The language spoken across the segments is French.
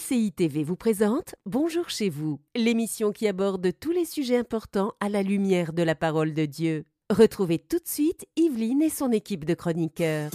MCI TV vous présente Bonjour chez vous, l'émission qui aborde tous les sujets importants à la lumière de la parole de Dieu. Retrouvez tout de suite Yveline et son équipe de chroniqueurs.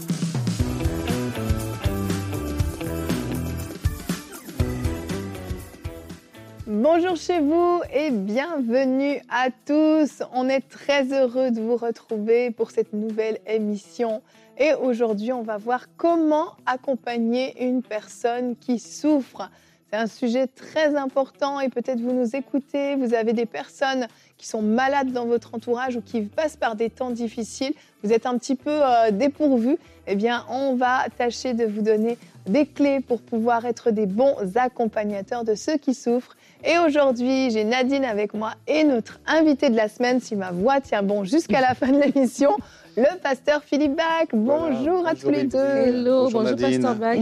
Bonjour chez vous et bienvenue à tous. On est très heureux de vous retrouver pour cette nouvelle émission. Et aujourd'hui, on va voir comment accompagner une personne qui souffre. C'est un sujet très important et peut-être vous nous écoutez, vous avez des personnes qui sont malades dans votre entourage ou qui passent par des temps difficiles, vous êtes un petit peu euh, dépourvu, eh bien on va tâcher de vous donner des clés pour pouvoir être des bons accompagnateurs de ceux qui souffrent. Et aujourd'hui, j'ai Nadine avec moi et notre invité de la semaine, si ma voix tient bon jusqu'à la fin de l'émission, le pasteur Philippe Bach. Bonjour à tous les deux. Hello, bonjour, pasteur Bach.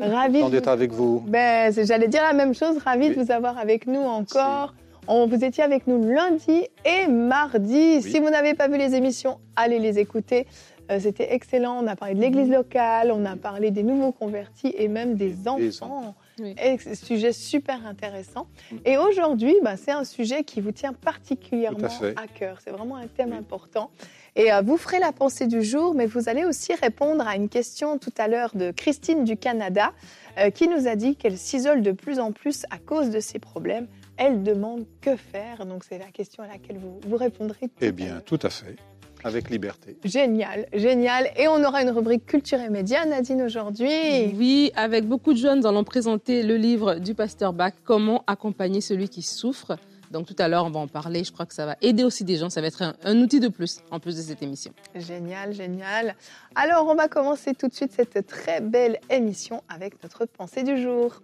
Ravi d'être avec vous. Ben, J'allais dire la même chose, ravi de vous avoir avec nous encore. On, vous étiez avec nous lundi et mardi. Si vous n'avez pas vu les émissions, allez les écouter. Euh, c'était excellent. On a parlé de l'église locale, on a parlé des nouveaux convertis et même des enfants. Oui. Sujet super intéressant. Mm. Et aujourd'hui, bah, c'est un sujet qui vous tient particulièrement à, à cœur. C'est vraiment un thème oui. important. Et euh, vous ferez la pensée du jour, mais vous allez aussi répondre à une question tout à l'heure de Christine du Canada, euh, qui nous a dit qu'elle s'isole de plus en plus à cause de ses problèmes. Elle demande que faire. Donc c'est la question à laquelle vous, vous répondrez. Tout eh bien, tout à fait. Avec liberté. Génial, génial. Et on aura une rubrique culture et médias, Nadine, aujourd'hui. Oui, avec beaucoup de jeunes, nous allons présenter le livre du pasteur Bach, Comment accompagner celui qui souffre. Donc tout à l'heure, on va en parler. Je crois que ça va aider aussi des gens. Ça va être un, un, outil de plus en plus de cette émission. Génial, génial. Alors on va commencer tout de suite cette très belle émission avec notre pensée du jour.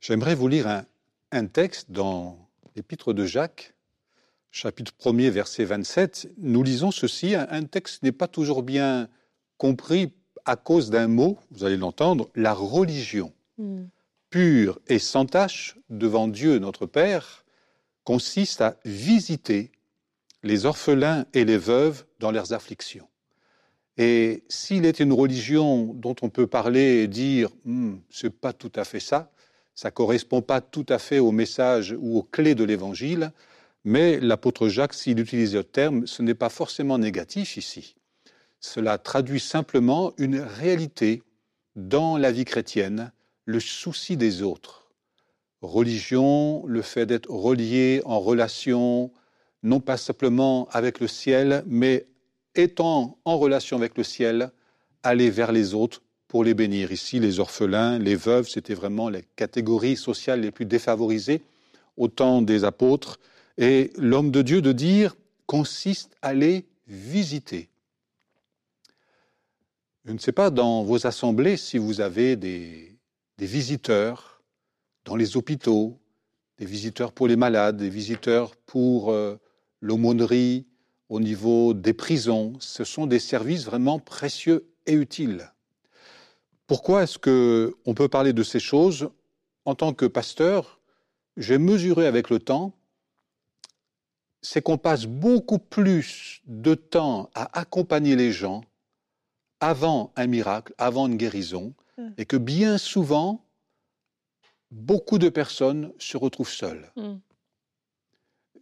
J'aimerais vous lire un, un texte dans l'épître de Jacques, chapitre 1er, verset 27. Nous lisons ceci. Un texte n'est pas toujours bien compris à cause d'un mot, vous allez l'entendre, la religion, mm. pure et sans tache devant Dieu notre Père, consiste à visiter les orphelins et les veuves dans leurs afflictions. Et s'il est une religion dont on peut parler et dire hm, c'est pas tout à fait ça, ça correspond pas tout à fait au message ou aux clés de l'évangile, mais l'apôtre Jacques, s'il utilise le terme, ce n'est pas forcément négatif ici. Cela traduit simplement une réalité dans la vie chrétienne, le souci des autres. Religion, le fait d'être relié en relation, non pas simplement avec le ciel, mais étant en relation avec le ciel, aller vers les autres pour les bénir. Ici, les orphelins, les veuves, c'était vraiment les catégories sociales les plus défavorisées au temps des apôtres. Et l'homme de Dieu de dire consiste à les visiter. Je ne sais pas dans vos assemblées si vous avez des, visiteurs dans les hôpitaux, des visiteurs pour les malades, des visiteurs pour euh, l'aumônerie, au niveau des prisons. Ce sont des services vraiment précieux et utiles. Pourquoi est-ce que on peut parler de ces choses? En tant que pasteur J'ai mesuré avec le temps, c'est qu'on passe beaucoup plus de temps à accompagner les gens avant un miracle, avant une guérison, mm. et que bien souvent, beaucoup de personnes se retrouvent seules. Mm.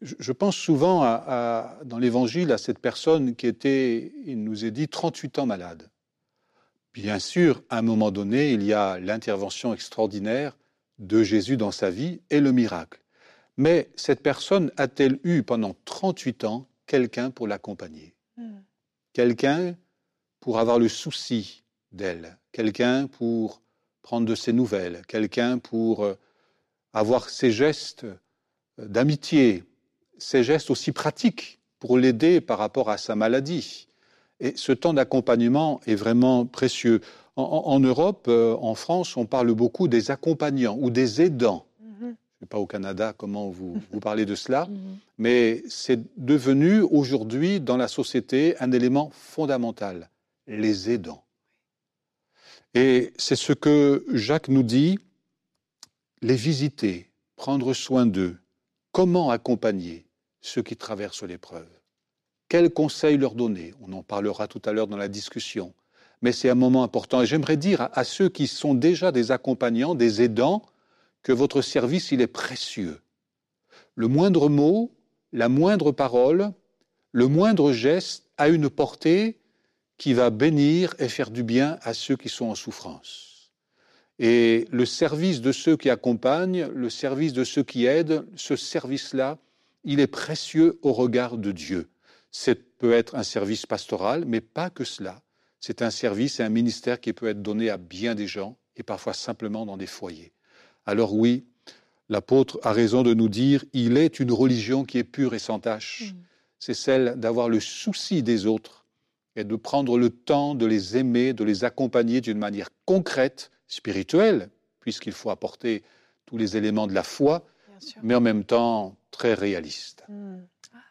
Je, je, pense souvent à, à, dans l'Évangile à cette personne qui était, il nous est dit, 38 ans malade. Bien sûr, à un moment donné, il y a l'intervention extraordinaire de Jésus dans sa vie et le miracle. Mais cette personne a-t-elle eu pendant 38 ans quelqu'un pour l'accompagner? Mm. Quelqu'un pour avoir le souci d'elle, quelqu'un pour prendre de ses nouvelles, quelqu'un pour euh, avoir ses gestes euh, d'amitié, ses gestes aussi pratiques pour l'aider par rapport à sa maladie. Et ce temps d'accompagnement est vraiment précieux. En, en, Europe, euh, en France, on parle beaucoup des accompagnants ou des aidants. Mm -hmm. Je ne sais pas au Canada comment vous, vous parlez de cela, mm -hmm. mais c'est devenu aujourd'hui dans la société un élément fondamental les aidants. Et c'est ce que Jacques nous dit, les visiter, prendre soin d'eux, comment accompagner ceux qui traversent l'épreuve. Quels conseils leur donner? On en parlera tout à l'heure dans la discussion. Mais c'est un moment important. Et j'aimerais dire à, à ceux qui sont déjà des accompagnants, des aidants, que votre service, il est précieux. Le moindre mot, la moindre parole, le moindre geste a une portée qui va bénir et faire du bien à ceux qui sont en souffrance. Et le service de ceux qui accompagnent, le service de ceux qui aident, ce service-là, il est précieux au regard de Dieu. C'est peut être un service pastoral, mais pas que cela. C'est un service et un ministère qui peut être donné à bien des gens et parfois simplement dans des foyers. Alors oui, l'apôtre a raison de nous dire, il est une religion qui est pure et sans tache. Mm. C'est celle d'avoir le souci des autres et de prendre le temps de les aimer, de les accompagner d'une manière concrète, spirituelle, puisqu'il faut apporter tous les éléments de la foi, mais en même temps très réaliste. Mm.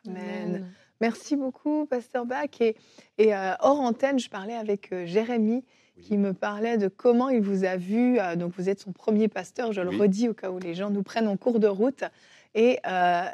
Amen. Merci beaucoup, Pasteur Bach. Et, et, euh, hors antenne, je parlais avec euh, Jérémy qui me parlait de comment il vous a vu. euh, donc, vous êtes son premier pasteur, je le Oui. redis au cas où les gens nous prennent en cours de route. Et euh,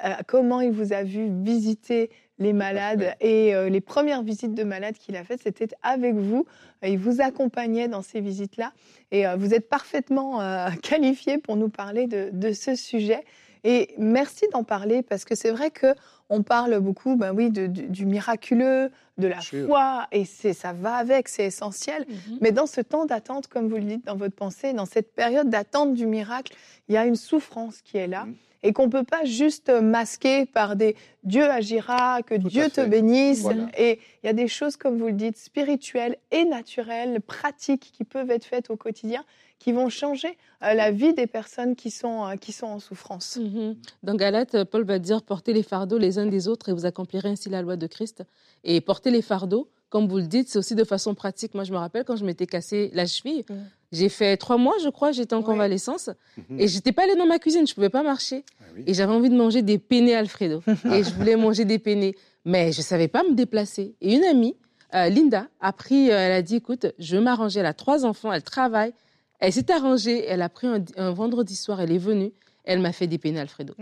euh, comment il vous a vu visiter les malades. Et euh, les premières visites de malades qu'il a faites, c'était avec vous. Il vous accompagnait dans ces visites-là. Et euh, vous êtes parfaitement euh, qualifié pour nous parler de, de ce sujet. Et merci d'en parler parce que c'est vrai que on parle beaucoup, ben oui, de- du, du miraculeux, de la foi, et c'est ça va avec, c'est essentiel. Mhm. Mais dans ce temps d'attente, comme vous le dites dans votre pensée, dans cette période d'attente du miracle, il y a une souffrance qui est là Mhm. et qu'on peut pas juste masquer par des Dieu agira, que Tout Dieu te bénisse. Voilà. Et il y a des choses, comme vous le dites, spirituelles et naturelles, pratiques qui peuvent être faites au quotidien, qui vont changer euh, la vie des personnes qui sont, euh, qui sont en souffrance. Mhm. Dans Galates, Paul va dire portez les fardeaux les uns des autres et vous accomplirez ainsi la loi de Christ. Et porter les fardeaux, comme vous le dites, c'est aussi de façon pratique. Moi, je me rappelle quand je m'étais cassé la cheville, j'ai fait trois mois, je crois, j'étais en Oui. convalescence Mhm. et j'étais pas allée dans ma cuisine, je pouvais pas marcher. Ah oui. Et j'avais envie de manger des penne Alfredo. et je voulais manger des penne. Mais je savais pas me déplacer. Et une amie, euh, Linda, a pris, euh, elle a dit, écoute, je veux m'arranger. Elle a trois enfants, elle travaille. Elle s'est arrangée. Elle a pris un, un vendredi soir, elle est venue. Elle m'a fait des penne Alfredo.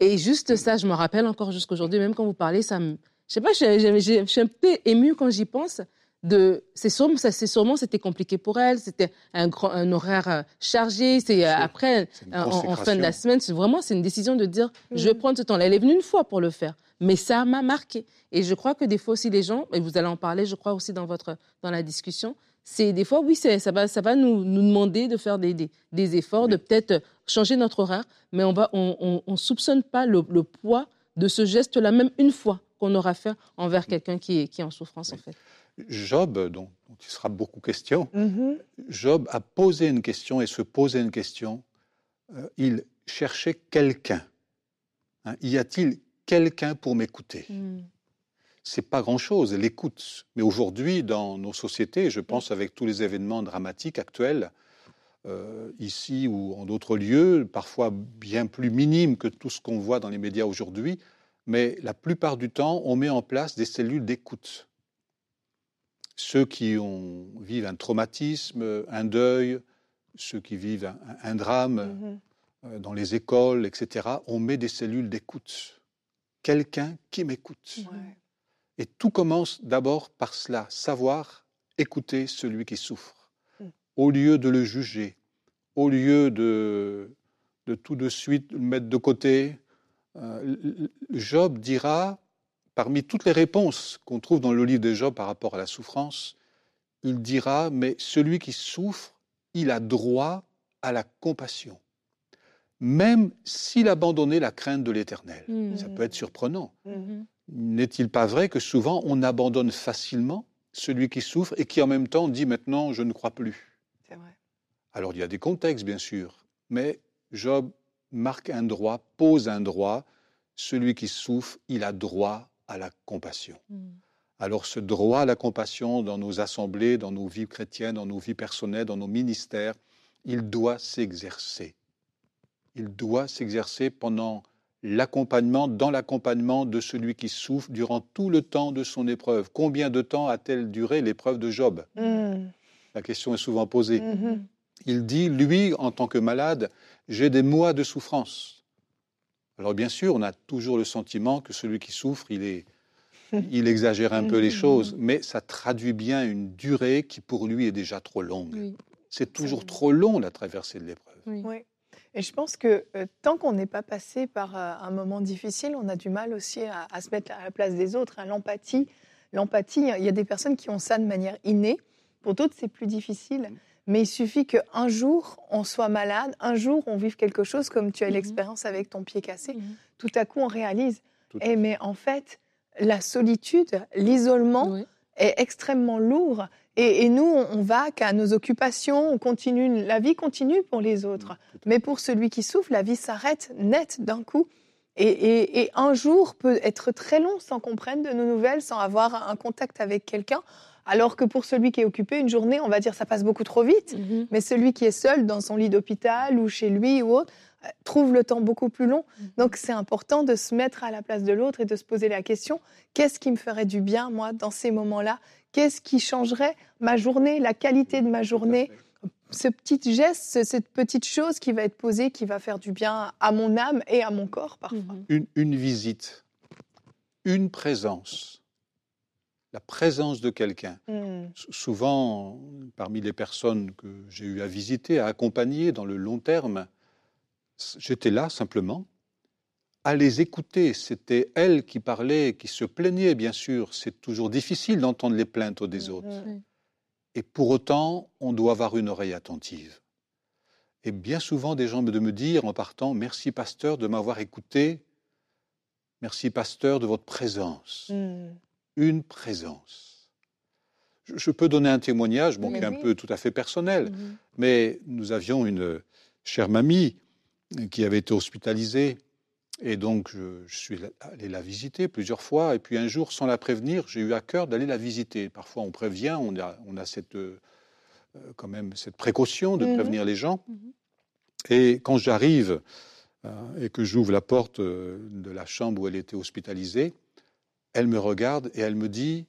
Et juste ça, je me rappelle encore jusqu'aujourd'hui, même quand vous parlez, ça me... Je sais pas, je, je- je- je suis un peu émue quand j'y pense. De, c'est sûrement, ça, c'est sûrement, c'était compliqué pour elle. C'était un grand, un horaire euh, chargé. C'est euh, après, une en, en fin de la semaine, c'est vraiment, c'est une décision de dire, je vais prendre ce temps-là. Elle est venue une fois pour le faire, mais ça m'a marqué. Et je crois que des fois aussi les gens, et vous allez en parler, je crois aussi dans votre, dans la discussion, c'est des fois, oui, c'est, ça va, ça va nous, nous demander de faire des, des, des efforts, de peut-être changer notre horaire, mais on va, on, on, on soupçonne pas le, le poids de ce geste-là, même une fois qu'on aura fait envers quelqu'un qui est, qui est en souffrance, en fait. Job, dont, dont il sera beaucoup question, Mhm. Job a posé une question et se posait une question. Euh, il cherchait quelqu'un. Hein, y a-t-il quelqu'un pour m'écouter? C'est pas grand-chose, l'écoute. Mais aujourd'hui, dans nos sociétés, je pense avec tous les événements dramatiques actuels, euh, ici ou en d'autres lieux, parfois bien plus minimes que tout ce qu'on voit dans les médias aujourd'hui, mais la plupart du temps, on met en place des cellules d'écoute. Ceux qui ont, vivent un traumatisme, un deuil, ceux qui vivent un, un drame Mhm. euh, dans les écoles, etc., on met des cellules d'écoute. Quelqu'un qui m'écoute. Ouais. Et tout commence d'abord par cela, savoir écouter celui qui souffre, Mm. au lieu de le juger, au lieu de, de tout de suite le mettre de côté. Euh, Job dira, parmi toutes les réponses qu'on trouve dans le livre de Job par rapport à la souffrance, il dira, mais celui qui souffre, il a droit à la compassion, même s'il abandonnait la crainte de l'éternel. Mhm. Ça peut être surprenant. Mhm. N'est-il pas vrai que souvent on abandonne facilement celui qui souffre et qui en même temps dit maintenant je ne crois plus C'est vrai. Alors il y a des contextes bien sûr, mais Job marque un droit, pose un droit, celui qui souffre, il a droit à la compassion. Mhm. Alors ce droit à la compassion dans nos assemblées, dans nos vies chrétiennes, dans nos vies personnelles, dans nos ministères, il doit s'exercer. Il doit s'exercer pendant l'accompagnement, dans l'accompagnement de celui qui souffre durant tout le temps de son épreuve. Combien de temps a-t-elle duré l'épreuve de Job? Mhm. La question est souvent posée. Mhm. Il dit, lui, en tant que malade, j'ai des mois de souffrance. Alors bien sûr, on a toujours le sentiment que celui qui souffre, il est il exagère un peu les choses, mais ça traduit bien une durée qui pour lui est déjà trop longue. Oui, C'est toujours trop long la traversée de l'épreuve. oui. Oui. Et je pense que euh, tant qu'on n'est pas passé par euh, un moment difficile, on a du mal aussi à, à se mettre à la place des autres. hein. L'empathie, l'empathie, il y a des personnes qui ont ça de manière innée. Pour d'autres, c'est plus difficile. Mais il suffit qu'un jour, on soit malade, un jour, on vive quelque chose, comme tu as eu Mhm. l'expérience avec ton pied cassé. Mhm. Tout à coup, on réalise, eh, mais en fait, la solitude, l'isolement, Oui. est extrêmement lourd. Et, et nous, on, on va qu'à nos occupations, on continue, la vie continue pour les autres. Tout à Mais pour celui qui souffre, la vie s'arrête net d'un coup. Et, et- et un jour peut être très long sans qu'on prenne de nos nouvelles, sans avoir un contact avec quelqu'un. Alors que pour celui qui est occupé, une journée, on va dire ça passe beaucoup trop vite. Mhm. Mais celui qui est seul dans son lit d'hôpital ou chez lui ou autre, euh, trouve le temps beaucoup plus long. Mhm. Donc c'est important de se mettre à la place de l'autre et de se poser la question, qu'est-ce qui me ferait du bien, moi, dans ces moments-là? Qu'est-ce qui changerait ma journée, la qualité de ma journée? Ce petit geste, ce- cette petite chose qui va être posée, qui va faire du bien à mon âme et à mon corps parfois. Mhm. Une, une visite, une présence, la présence de quelqu'un. S- Souvent, parmi les personnes que j'ai eu à visiter, à accompagner dans le long terme, j'étais là simplement à les écouter. C'était elles qui parlaient, qui se plaignaient, bien sûr. C'est toujours difficile d'entendre les plaintes des autres. Mhm. Et pour autant, on doit avoir une oreille attentive. Et bien souvent, des gens me de me dire en partant, merci pasteur de m'avoir écouté, merci pasteur de votre présence. Une présence. Je, je peux donner un témoignage, bon, qui est un peu tout à fait personnel, Mhm. mais nous avions une chère mamie qui avait été hospitalisée. Et donc, je, je suis allé la visiter plusieurs fois. Et puis un jour, sans la prévenir, j'ai eu à cœur d'aller la visiter. Parfois, on prévient, on a, on a cette, euh, quand même cette précaution de Mhm. prévenir les gens. Mhm. Et quand j'arrive euh, et que j'ouvre la porte euh, de la chambre où elle était hospitalisée, elle me regarde et elle me dit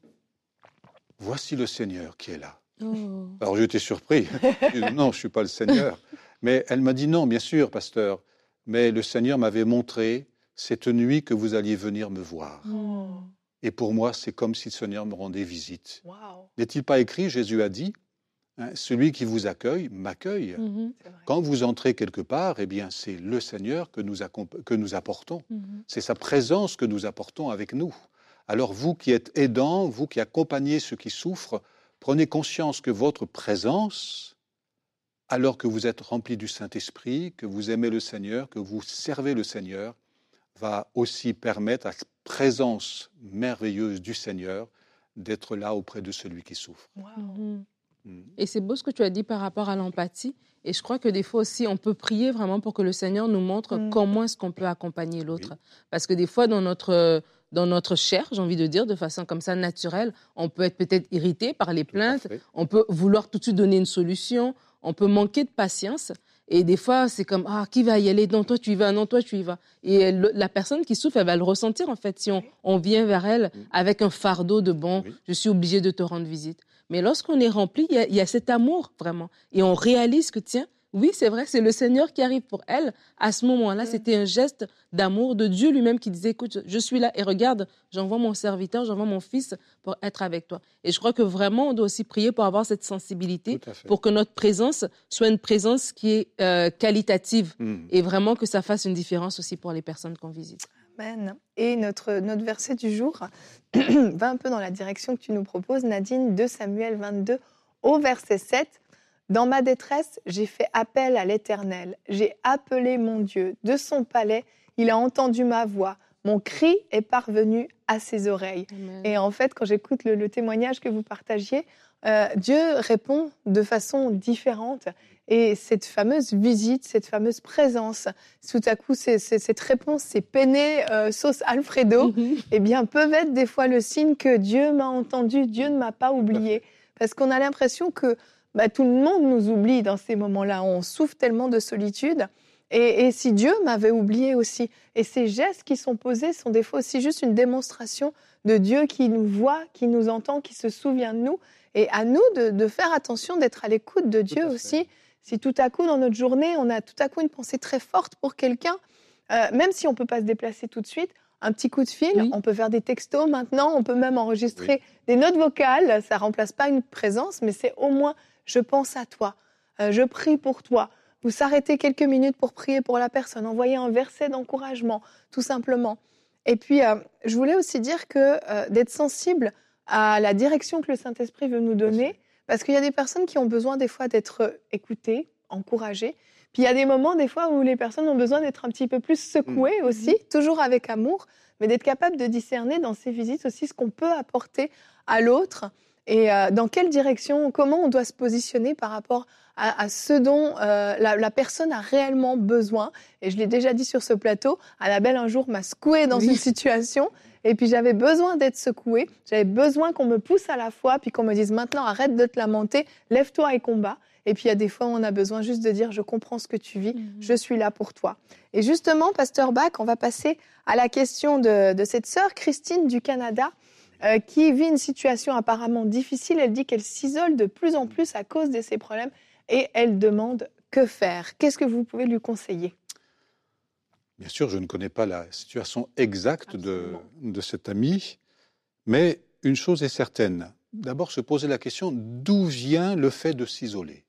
Voici le Seigneur qui est là. Oh. Alors j'étais surpris. Non, je ne suis pas le Seigneur. Mais elle m'a dit non, bien sûr, pasteur. Mais le Seigneur m'avait montré cette nuit que vous alliez venir me voir. Oh. Et pour moi, c'est comme si le Seigneur me rendait visite. N'est-il pas écrit, Jésus a dit, hein, celui qui vous accueille m'accueille. Mhm. Quand vous entrez quelque part, eh bien, c'est le Seigneur que nous, que nous apportons. Mhm. C'est sa présence que nous apportons avec nous. Alors vous qui êtes aidants, vous qui accompagnez ceux qui souffrent, prenez conscience que votre présence, alors que vous êtes rempli du Saint-Esprit, que vous aimez le Seigneur, que vous servez le Seigneur, va aussi permettre à la présence merveilleuse du Seigneur d'être là auprès de celui qui souffre. Mhm. Mm. Et c'est beau ce que tu as dit par rapport à l'empathie. Et je crois que des fois aussi, on peut prier vraiment pour que le Seigneur nous montre Mm. comment est-ce qu'on peut accompagner l'autre. Parce que des fois, dans notre, dans notre chair, j'ai envie de dire, de façon comme ça naturelle, on peut être peut-être irrité par les plaintes, on peut vouloir tout de suite donner une solution, on peut manquer de patience. Et des fois, c'est comme, ah, qui va y aller? Non, toi, tu y vas, non, toi, tu y vas. Et elle- la personne qui souffre, elle va le ressentir, en fait, si on, on vient vers elle avec un fardeau de, bon, Oui. je suis obligé de te rendre visite. Mais lorsqu'on est rempli, il y, y a cet amour, vraiment. Et on réalise que, tiens, oui, c'est vrai, c'est le Seigneur qui arrive pour elle. À ce moment-là, Mm. c'était un geste d'amour de Dieu lui-même qui disait, écoute, je suis là et regarde, j'envoie mon serviteur, j'envoie mon fils pour être avec toi. Et je crois que vraiment, on doit aussi prier pour avoir cette sensibilité, pour que notre présence soit une présence qui est euh, qualitative Mm. et vraiment que ça fasse une différence aussi pour les personnes qu'on visite. Amen. Et notre, notre verset du jour va un peu dans la direction que tu nous proposes, Nadine, de Samuel 22 au verset 7. Dans ma détresse, j'ai fait appel à l'Éternel. J'ai appelé mon Dieu. De son palais, il a entendu ma voix. Mon cri est parvenu à ses oreilles. Et en fait, quand j'écoute le, le témoignage que vous partagiez, euh, Dieu répond de façon différente. Et cette fameuse visite, cette fameuse présence, tout à coup, cette réponse, ces penne euh, sauce Alfredo, Mhm. eh bien, peuvent être des fois le signe que Dieu m'a entendu, Dieu ne m'a pas oublié. Parce qu'on a l'impression que bah, tout le monde nous oublie dans ces moments-là. On souffre tellement de solitude. Et, et si Dieu m'avait oublié aussi Et ces gestes qui sont posés sont des fois aussi juste une démonstration de Dieu qui nous voit, qui nous entend, qui se souvient de nous. Et à nous de, de faire attention, d'être à l'écoute de Dieu aussi. Si tout à coup, dans notre journée, on a tout à coup une pensée très forte pour quelqu'un, euh, même si on ne peut pas se déplacer tout de suite, un petit coup de fil. Oui. On peut faire des textos maintenant. On peut même enregistrer des notes vocales. Ça remplace pas une présence, mais c'est au moins je pense à toi. Euh, je prie pour toi. Vous s'arrêtez quelques minutes pour prier pour la personne. Envoyez un verset d'encouragement, tout simplement. Et puis, euh, je voulais aussi dire que euh, d'être sensible à la direction que le Saint-Esprit veut nous donner, parce qu'il y a des personnes qui ont besoin des fois d'être écoutées, encouragées. Puis il y a des moments des fois où les personnes ont besoin d'être un petit peu plus secouées aussi, toujours avec amour, mais d'être capable de discerner dans ces visites aussi ce qu'on peut apporter à l'autre et euh, dans quelle direction, comment on doit se positionner par rapport à, à ce dont euh, la, la personne a réellement besoin? Et je l'ai déjà dit sur ce plateau, Annabelle un jour m'a secouée dans Oui. une situation et puis j'avais besoin d'être secouée, j'avais besoin qu'on me pousse à la fois, puis qu'on me dise maintenant arrête de te lamenter, lève-toi et combat. Et puis il y a des fois où on a besoin juste de dire je comprends ce que tu vis, je suis là pour toi. Et justement, Pasteur Bach, on va passer à la question de, de cette sœur Christine du Canada euh, qui vit une situation apparemment difficile. Elle dit qu'elle s'isole de plus en plus à cause de ses problèmes et elle demande que faire. Qu'est-ce que vous pouvez lui conseiller? Bien sûr, je ne connais pas la situation exacte de, de cet ami, mais une chose est certaine. D'abord, se poser la question d'où vient le fait de s'isoler?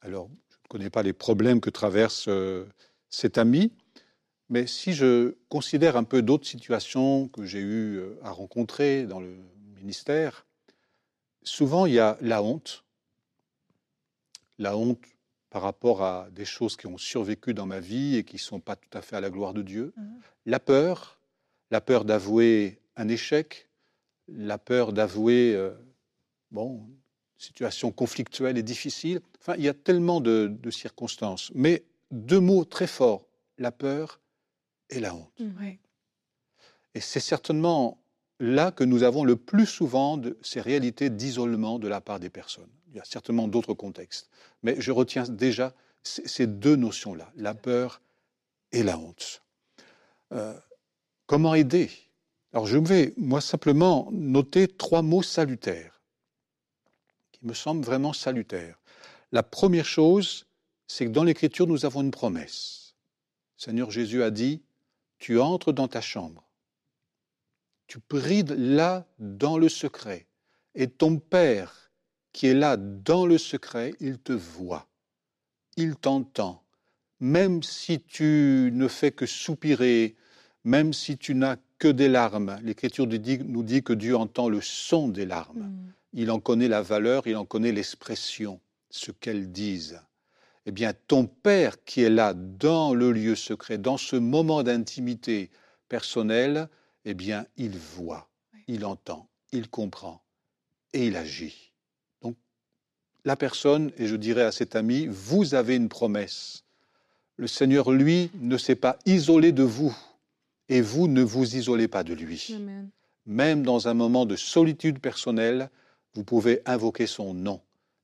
Alors, je ne connais pas les problèmes que traverse euh, cet ami, mais si je considère un peu d'autres situations que j'ai eu euh, à rencontrer dans le ministère, souvent il y a la honte, la honte par rapport à des choses qui ont survécu dans ma vie et qui ne sont pas tout à fait à la gloire de Dieu, Mhm. la peur, la peur d'avouer un échec, la peur d'avouer, euh, bon, une situation conflictuelle et difficile. Enfin, il y a tellement de, de circonstances. Mais deux mots très forts, la peur et la honte. Ouais. Et c'est certainement là que nous avons le plus souvent de ces réalités d'isolement de la part des personnes. Il y a certainement d'autres contextes. Mais je retiens déjà ces deux notions-là, la peur et la honte. Euh, comment aider? Alors je vais, moi, simplement noter trois mots salutaires qui me semblent vraiment salutaires. La première chose, c'est que dans l'Écriture, nous avons une promesse. Seigneur Jésus a dit, tu entres dans ta chambre, tu pries là dans le secret, et ton Père qui est là dans le secret, il te voit, il t'entend. Même si tu ne fais que soupirer, même si tu n'as que des larmes, l'Écriture nous dit- nous dit que Dieu entend le son des larmes. Il en connaît la valeur, il en connaît l'expression, ce qu'elles disent. Eh bien, ton Père qui est là dans le lieu secret, dans ce moment d'intimité personnelle, eh bien, il voit, il entend, il comprend et il agit. Donc, la personne, et je dirais à cet ami, vous avez une promesse. Le Seigneur, lui, ne s'est pas isolé de vous et vous ne vous isolez pas de lui. Amen. Même dans un moment de solitude personnelle, vous pouvez invoquer son nom.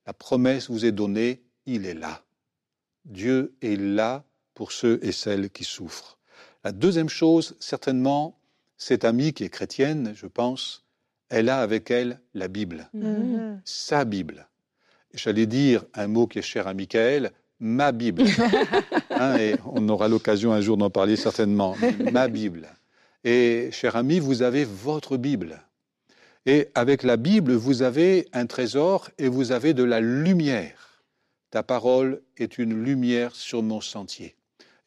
La promesse vous est donnée, il est là. Dieu est là pour ceux et celles qui souffrent. La deuxième chose, certainement, cette amie qui est chrétienne, je pense, elle a avec elle la Bible, Mhm. sa Bible. J'allais dire un mot qui est cher à Michael, ma Bible. Hein, et on aura l'occasion un jour d'en parler certainement. Ma Bible. Et cher ami, vous avez votre Bible. Et avec la Bible, vous avez un trésor et vous avez de la lumière. Ta parole est une lumière sur mon sentier.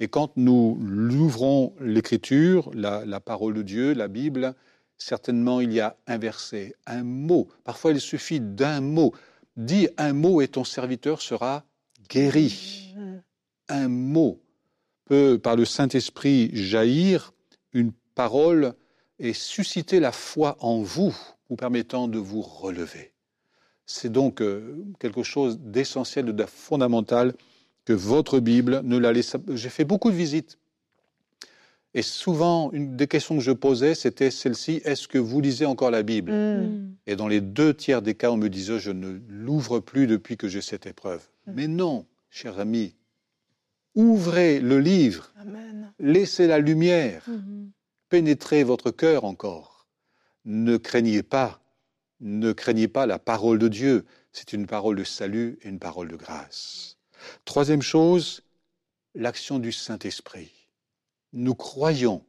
Et quand nous l'ouvrons l'Écriture, la, la parole de Dieu, la Bible, certainement il y a un verset, un mot. Parfois il suffit d'un mot. Dis un mot et ton serviteur sera guéri. Un mot peut, par le Saint-Esprit, jaillir une parole et susciter la foi en vous, vous permettant de vous relever. C'est donc euh, quelque chose d'essentiel, de fondamental, que votre Bible ne la laisse. J'ai fait beaucoup de visites. Et souvent, une des questions que je posais, c'était celle-ci est-ce que vous lisez encore la Bible? Mhm. Et dans les deux tiers des cas, on me disait je ne l'ouvre plus depuis que j'ai cette épreuve. Mm. Mais non, cher ami, ouvrez le livre, Amen. laissez la lumière Mhm. pénétrer votre cœur encore. Ne craignez pas, ne craignez pas la parole de Dieu. C'est une parole de salut et une parole de grâce. Troisième chose, l'action du Saint-Esprit. Nous croyons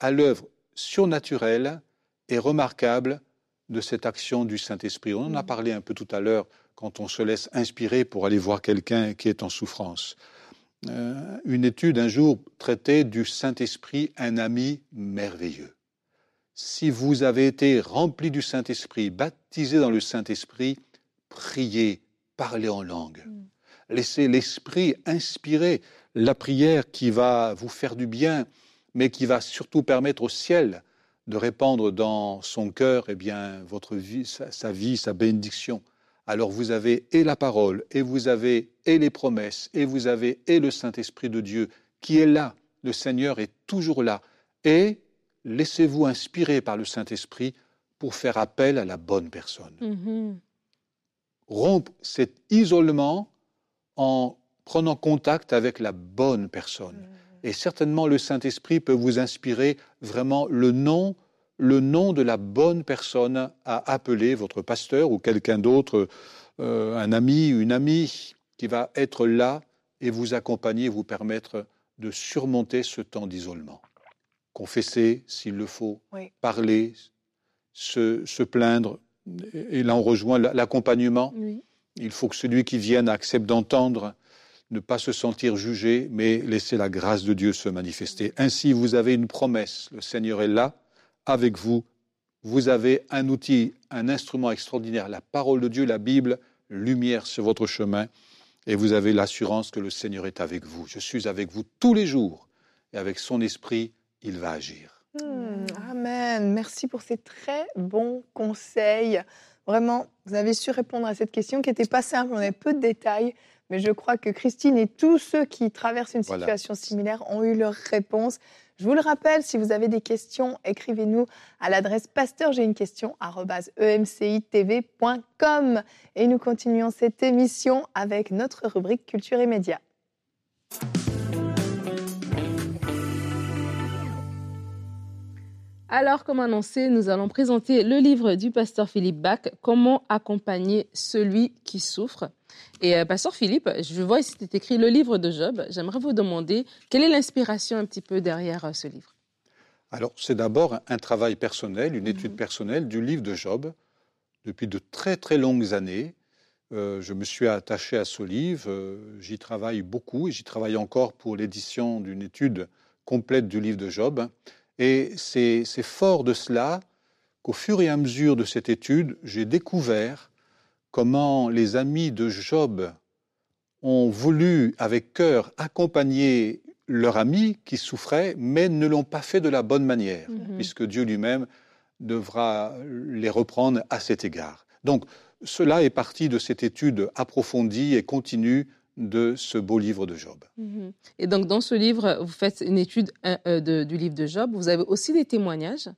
à l'œuvre surnaturelle et remarquable de cette action du Saint-Esprit. On en a mm. parlé un peu tout à l'heure quand on se laisse inspirer pour aller voir quelqu'un qui est en souffrance. Euh, une étude un jour traitait du Saint-Esprit, un ami merveilleux. Si vous avez été rempli du Saint-Esprit, baptisé dans le Saint-Esprit, priez, parlez en langue. Mm. Laissez l'Esprit inspirer la prière qui va vous faire du bien, mais qui va surtout permettre au ciel de répandre dans son cœur eh bien, votre vie, sa, vie, sa bénédiction. Alors vous avez et la parole, et vous avez et les promesses, et vous avez et le Saint-Esprit de Dieu qui est là. Le Seigneur est toujours là. Et laissez-vous inspirer par le Saint-Esprit pour faire appel à la bonne personne. Mm-hmm. Rompre cet isolement en prenant contact avec la bonne personne. Mm. Et certainement, le Saint-Esprit peut vous inspirer vraiment le nom, le nom de la bonne personne à appeler votre pasteur ou quelqu'un d'autre, euh, un ami, une amie, qui va être là et vous accompagner, vous permettre de surmonter ce temps d'isolement. Confesser s'il le faut, parler, se, plaindre. Et là, on rejoint l'accompagnement. Il faut que celui qui vienne accepte d'entendre ne pas se sentir jugé, mais laisser la grâce de Dieu se manifester. Ainsi, vous avez une promesse. Le Seigneur est là, avec vous. Vous avez un outil, un instrument extraordinaire, la parole de Dieu, la Bible, lumière sur votre chemin, et vous avez l'assurance que le Seigneur est avec vous. Je suis avec vous tous les jours, et avec son esprit, il va agir. Hmm, amen. Merci pour ces très bons conseils. Vraiment, vous avez su répondre à cette question qui n'était pas simple, on avait peu de détails. Mais je crois que Christine et tous ceux qui traversent une situation similaire ont eu leur réponse. Je vous le rappelle, si vous avez des questions, écrivez-nous à l'adresse pasteur j'ai une question emcitv.com et nous continuons cette émission avec notre rubrique culture et médias. Alors, comme annoncé, nous allons présenter le livre du pasteur Philippe Bach, Comment accompagner celui qui souffre. Et euh, pasteur Philippe, je vois ici c'est écrit le livre de Job. J'aimerais vous demander quelle est l'inspiration un petit peu derrière euh, ce livre? Alors, c'est d'abord un travail personnel, une étude mhm. personnelle du livre de Job. Depuis de très très longues années, euh, je me suis attaché à ce livre. j'y travaille beaucoup et j'y travaille encore pour l'édition d'une étude complète du livre de Job. Et c'est fort de cela qu'au fur et à mesure de cette étude, j'ai découvert comment les amis de Job ont voulu avec cœur accompagner leur ami qui souffrait, mais ne l'ont pas fait de la bonne manière, mhm. puisque Dieu lui-même devra les reprendre à cet égard. Donc, cela est parti de cette étude approfondie et continue de ce beau livre de Job. Mhm. Et donc, dans ce livre, vous faites une étude euh, du livre de Job. Vous avez aussi des témoignages.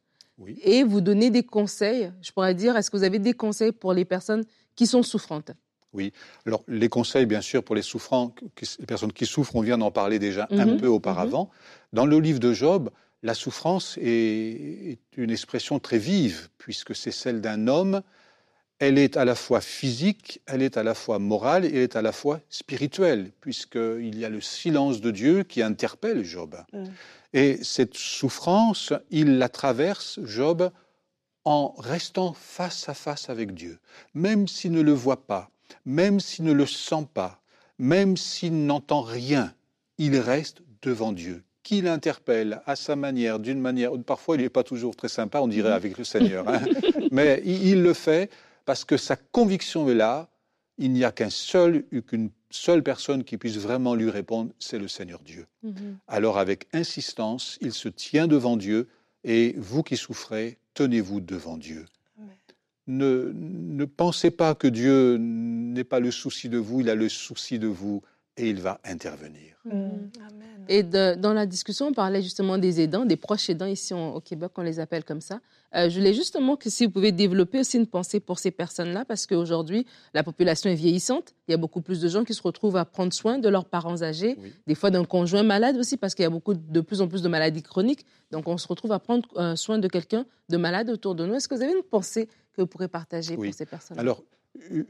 Et vous donnez des conseils. Je pourrais dire, est-ce que vous avez des conseils pour les personnes qui sont souffrantes? Oui. Alors, les conseils, bien sûr, pour les souffrants, les personnes qui souffrent, on vient d'en parler déjà un mhm. peu auparavant. Mhm. Dans le livre de Job, la souffrance est une expression très vive, puisque c'est celle d'un homme elle est à la fois physique, elle est à la fois morale et elle est à la fois spirituelle, puisqu'il y a le silence de Dieu qui interpelle Job. Mm. Et cette souffrance, il la traverse, Job, en restant face à face avec Dieu, même s'il ne le voit pas, même s'il ne le sent pas, même s'il n'entend rien, il reste devant Dieu, qui l'interpelle à sa manière, d'une manière, parfois il n'est pas toujours très sympa, on dirait mm. avec le Seigneur, hein. mais il le fait parce que sa conviction est là, il n'y a qu'un seul, qu'une seule personne qui puisse vraiment lui répondre, c'est le Seigneur Dieu. Mhm. Alors avec insistance, il se tient devant Dieu et vous qui souffrez, tenez-vous devant Dieu. Ne, ne pensez pas que Dieu n'ait pas le souci de vous, il a le souci de vous et il va intervenir. Mhm. Et dans la discussion, on parlait justement des aidants, des proches aidants ici au Québec, on les appelle comme ça. Euh, je voulais justement que si vous pouvez développer aussi une pensée pour ces personnes-là, parce qu'aujourd'hui, la population est vieillissante. Il y a beaucoup plus de gens qui se retrouvent à prendre soin de leurs parents âgés, des fois d'un conjoint malade aussi, parce qu'il y a beaucoup, de plus en plus de maladies chroniques. Donc, on se retrouve à prendre euh, soin de quelqu'un de malade autour de nous. Est-ce que vous avez une pensée que vous pourrez partager pour ces personnes-là? Alors,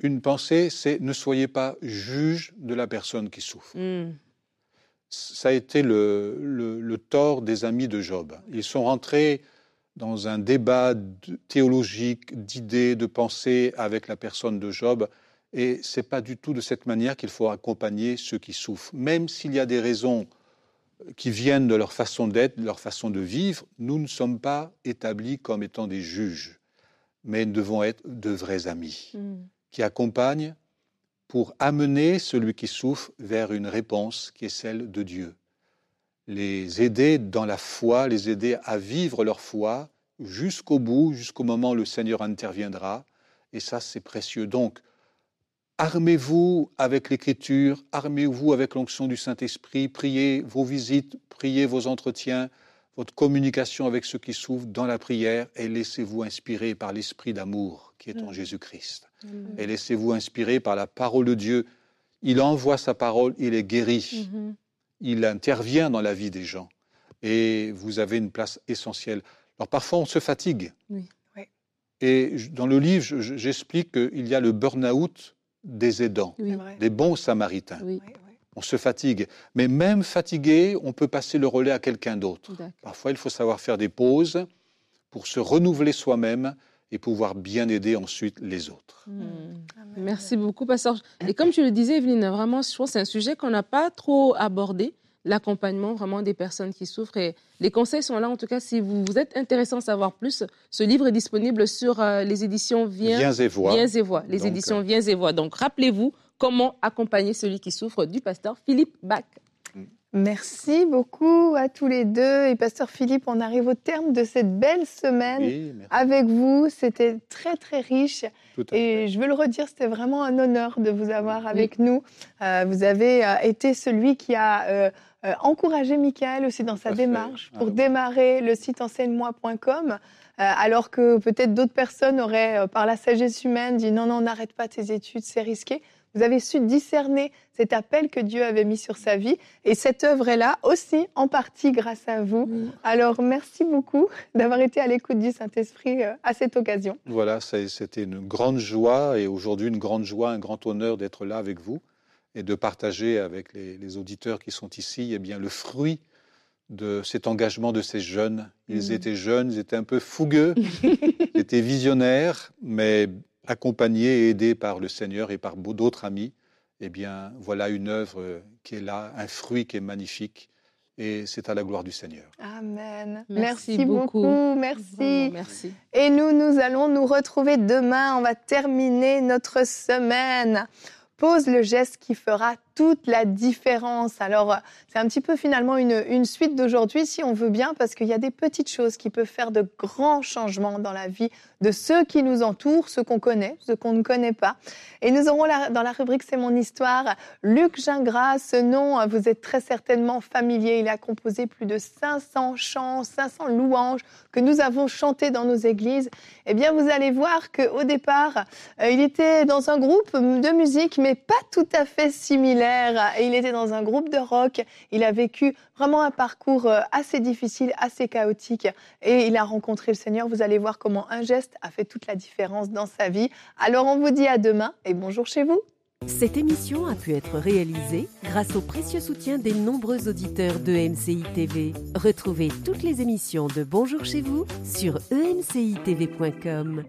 une pensée, c'est ne soyez pas juge de la personne qui souffre. Hmm. Ça a été le, le, le tort des amis de Job. Ils sont rentrés dans un débat théologique, d'idées, de pensées avec la personne de Job. Et ce n'est pas du tout de cette manière qu'il faut accompagner ceux qui souffrent. Même s'il y a des raisons qui viennent de leur façon d'être, de leur façon de vivre, nous ne sommes pas établis comme étant des juges, mais nous devons être de vrais amis mm. qui accompagnent pour amener celui qui souffre vers une réponse qui est celle de Dieu les aider dans la foi, les aider à vivre leur foi jusqu'au bout, jusqu'au moment où le Seigneur interviendra. Et ça, c'est précieux. Donc, armez-vous avec l'écriture, armez-vous avec l'onction du Saint-Esprit, priez vos visites, priez vos entretiens, votre communication avec ceux qui souffrent dans la prière et laissez-vous inspirer par l'esprit d'amour qui est en Jésus-Christ. Et laissez-vous inspirer par la parole de Dieu. Il envoie sa parole, il est guéri. Mm-hmm il intervient dans la vie des gens et vous avez une place essentielle. Alors parfois on se fatigue. Et dans le livre, j'explique qu'il y a le burn-out des aidants, des bons samaritains. On se fatigue. Mais même fatigué, on peut passer le relais à quelqu'un d'autre. Parfois, il faut savoir faire des pauses pour se renouveler soi-même et pouvoir bien aider ensuite les autres. Hmm. Merci beaucoup, Pasteur. Et comme tu le disais, Evelyne, vraiment, je pense que c'est un sujet qu'on n'a pas trop abordé, l'accompagnement vraiment des personnes qui souffrent. Et les conseils sont là, en tout cas, si vous, vous êtes intéressé à en savoir plus, ce livre est disponible sur euh, les éditions Viens, Viens et Voix. Viens et Voix, les éditions euh, Viens et Voix. Donc, rappelez-vous comment accompagner celui qui souffre du pasteur Philippe Bach. Merci beaucoup à tous les deux. Et Pasteur Philippe, on arrive au terme de cette belle semaine avec vous. C'était très, très riche. Et je veux le redire, c'était vraiment un honneur de vous avoir avec nous. Euh, vous avez euh, été celui qui a euh, encouragé Michael aussi dans sa démarche pour démarrer le site enseigne-moi.com. alors que peut-être d'autres personnes auraient, par la sagesse humaine, dit non, non, n'arrête pas tes études, c'est risqué. Vous avez su discerner cet appel que Dieu avait mis sur sa vie. Et cette œuvre est là aussi en partie grâce à vous. Alors merci beaucoup d'avoir été à l'écoute du Saint-Esprit euh, à cette occasion. Voilà, c'était une grande joie et aujourd'hui une grande joie, un grand honneur d'être là avec vous et de partager avec les, auditeurs qui sont ici eh bien, le fruit de cet engagement de ces jeunes. Ils mm. étaient jeunes, ils étaient un peu fougueux, ils étaient visionnaires, mais accompagné et aidé par le Seigneur et par d'autres amis, eh bien, voilà une œuvre qui est là, un fruit qui est magnifique. Et c'est à la gloire du Seigneur. Amen. Merci, beaucoup. Merci. merci. Et nous, nous allons nous retrouver demain. On va terminer notre semaine. Pose le geste qui fera toute la différence. Alors, c'est un petit peu finalement une, suite d'aujourd'hui, si on veut bien, parce qu'il y a des petites choses qui peuvent faire de grands changements dans la vie de ceux qui nous entourent, ceux qu'on connaît, ceux qu'on ne connaît pas. Et nous aurons dans la rubrique C'est mon histoire, Luc Gingras. Ce nom, vous êtes très certainement familier. Il a composé plus de 500 chants, 500 louanges que nous avons chantés dans nos églises. Eh bien, vous allez voir qu'au départ, euh, il était dans un groupe de musique, mais pas tout à fait similaire il était dans un groupe de rock. Il a vécu vraiment un parcours euh, assez difficile, assez chaotique et il a rencontré le Seigneur. Vous allez voir comment un geste a fait toute la différence dans sa vie. Alors on vous dit à demain et bonjour chez vous. Cette émission a pu être réalisée grâce au précieux soutien des nombreux auditeurs de TV. Retrouvez toutes les émissions de Bonjour chez vous sur emcitv.com.